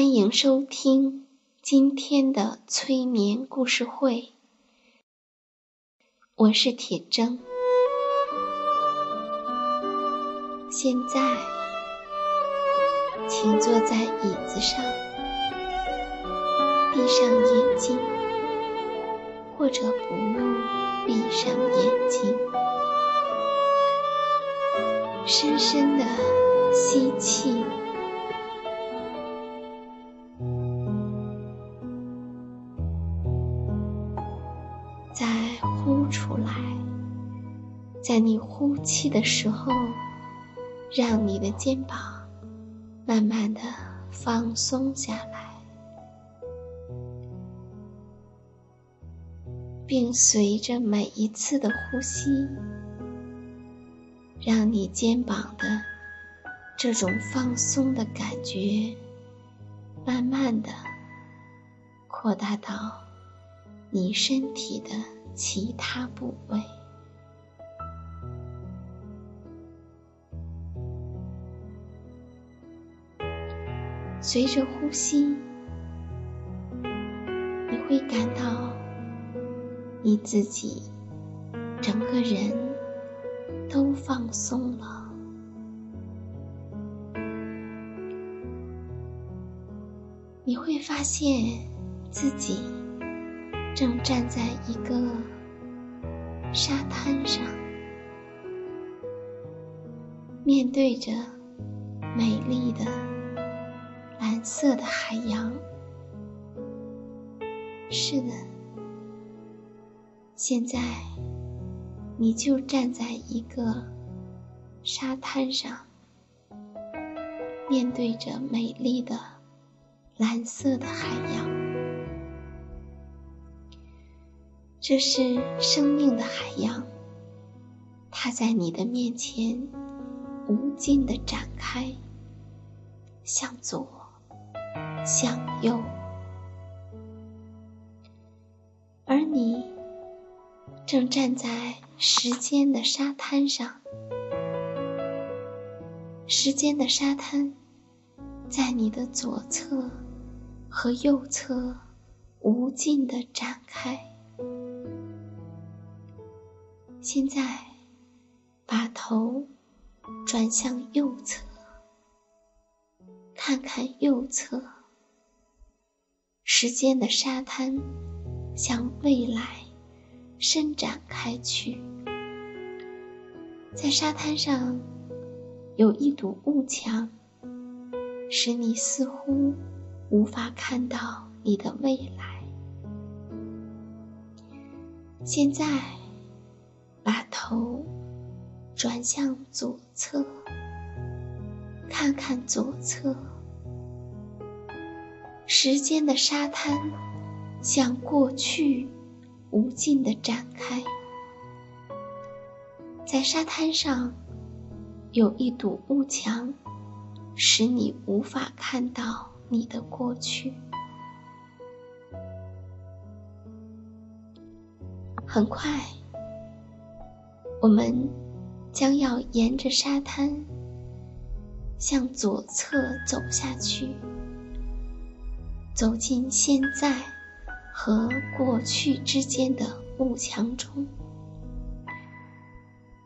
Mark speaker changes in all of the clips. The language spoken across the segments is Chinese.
Speaker 1: 欢迎收听今天的催眠故事会，我是铁铮。现在，请坐在椅子上，闭上眼睛，或者不用闭上眼睛，深深的吸气。再呼出来，在你呼气的时候，让你的肩膀慢慢的放松下来，并随着每一次的呼吸，让你肩膀的这种放松的感觉，慢慢的扩大到。你身体的其他部位，随着呼吸，你会感到你自己整个人都放松了。你会发现自己。正站在一个沙滩上，面对着美丽的蓝色的海洋。是的，现在你就站在一个沙滩上，面对着美丽的蓝色的海洋。这是生命的海洋，它在你的面前无尽的展开，向左，向右，而你正站在时间的沙滩上，时间的沙滩在你的左侧和右侧无尽的展开。现在，把头转向右侧，看看右侧。时间的沙滩向未来伸展开去，在沙滩上有一堵雾墙，使你似乎无法看到你的未来。现在。把头转向左侧，看看左侧。时间的沙滩向过去无尽的展开，在沙滩上有一堵雾墙，使你无法看到你的过去。很快。我们将要沿着沙滩向左侧走下去，走进现在和过去之间的幕墙中。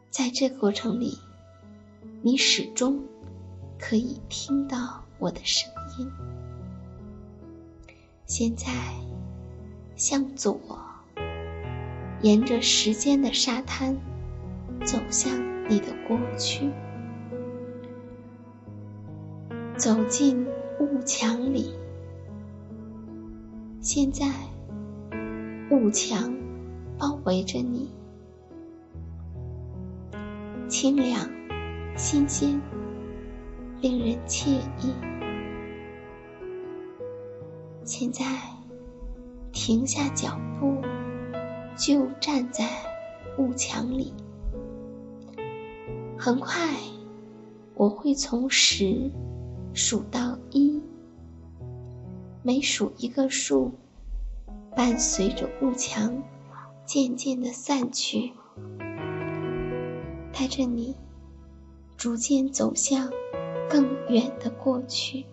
Speaker 1: 在这过程里，你始终可以听到我的声音。现在，向左，沿着时间的沙滩，走向你的过去，走进雾墙里。现在，雾墙包围着你。清凉、新鲜，令人惬意。现在停下脚步，就站在雾墙里。很快，我会从十数到一，每数一个数，伴随着雾墙渐渐的散去。带着你逐渐走向更远的过去。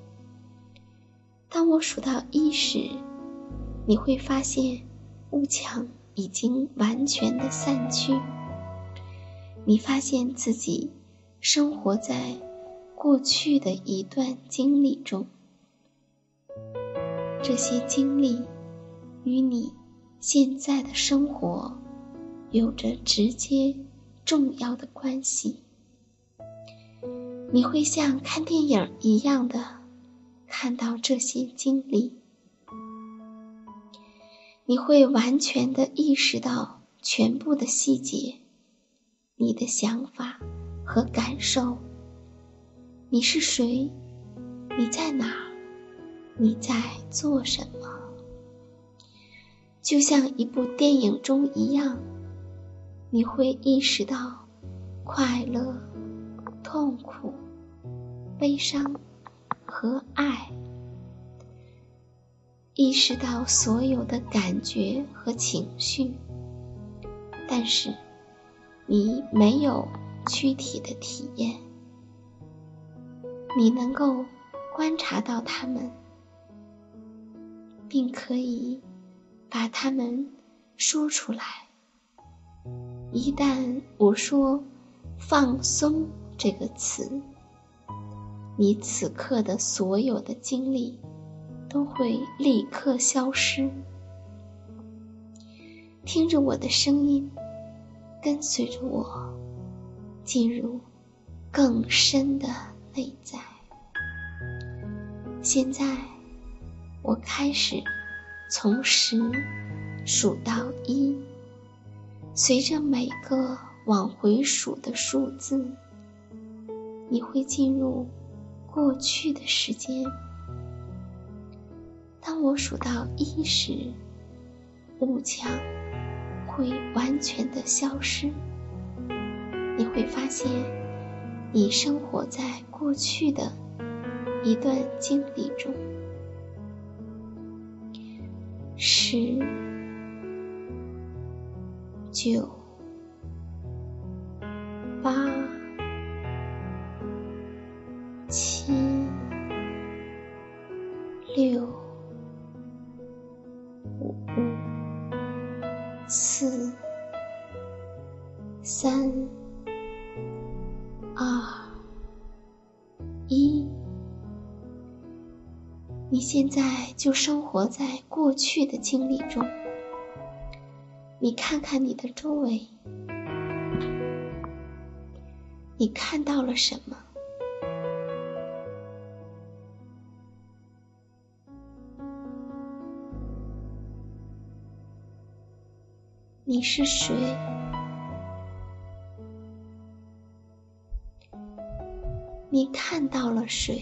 Speaker 1: 当我数到一时，你会发现雾墙已经完全的散去。你发现自己生活在过去的一段经历中，这些经历与你现在的生活有着直接。重要的关系，你会像看电影一样的看到这些经历，你会完全的意识到全部的细节，你的想法和感受。你是谁？你在哪？你在做什么？就像一部电影中一样。你会意识到快乐、痛苦、悲伤和爱，意识到所有的感觉和情绪，但是你没有躯体的体验，你能够观察到它们，并可以把它们说出来。一旦我说“放松”这个词，你此刻的所有的经历都会立刻消失。听着我的声音，跟随着我进入更深的内在。现在，我开始从十数到一。随着每个往回数的数字，你会进入过去的时间。当我数到一时，雾墙会完全的消失。你会发现，你生活在过去的一段经历中。十。九、四、三、二、一，你现在就生活在过去的经历中。你看看你的周围，你看到了什么？你是谁？你看到了谁？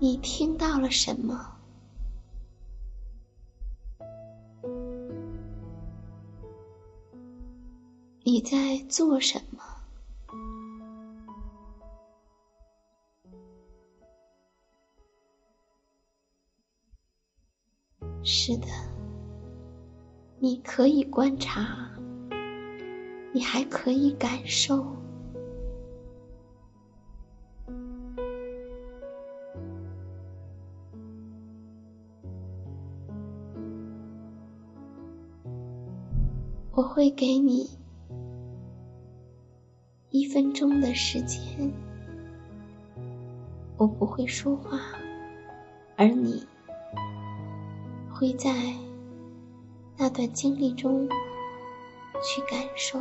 Speaker 1: 你听到了什么？你在做什么？是的你可以观察你还可以感受。我会给你一分钟的时间我不会说话而你会在那段经历中去感受。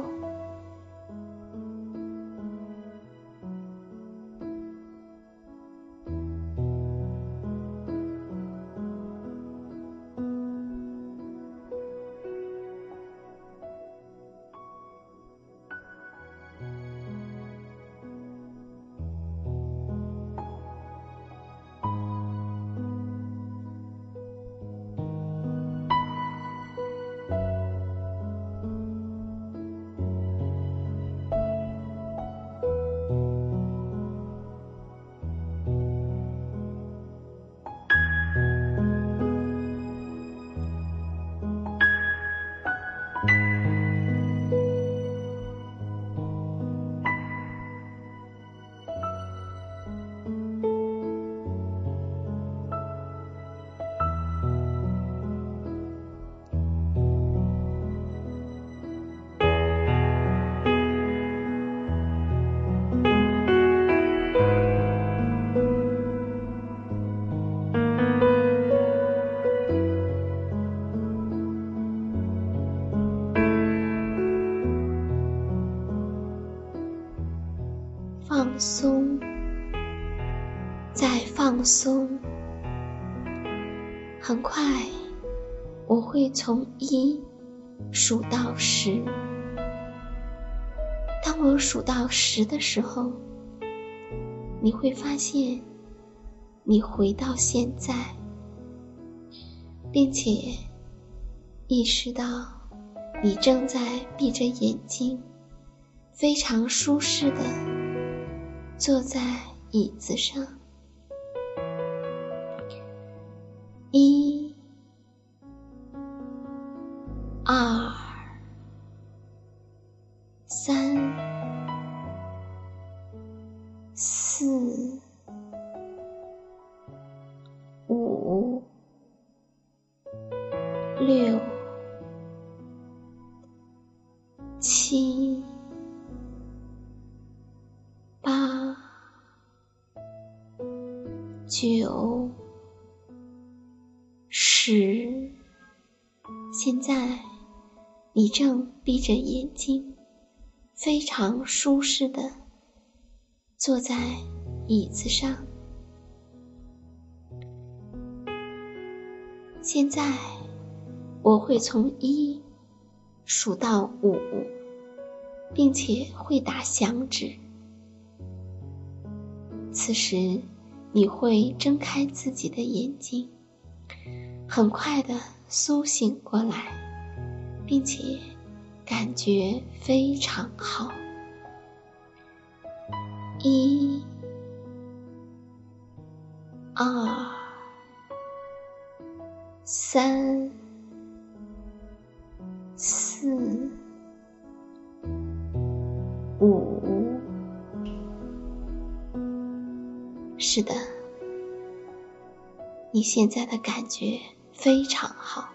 Speaker 1: 放松。很快，我会从一数到十。当我数到十的时候，你会发现，你回到现在，并且意识到你正在闭着眼睛，非常舒适的。坐在椅子上，二、三、四、五、六、七。九、十，现在你正闭着眼睛，非常舒适的坐在椅子上。现在我会从一数到五，并且会打响指。此时。你会睁开自己的眼睛，很快的苏醒过来，并且感觉非常好。一、二、三、四、五。是的，你现在的感觉非常好。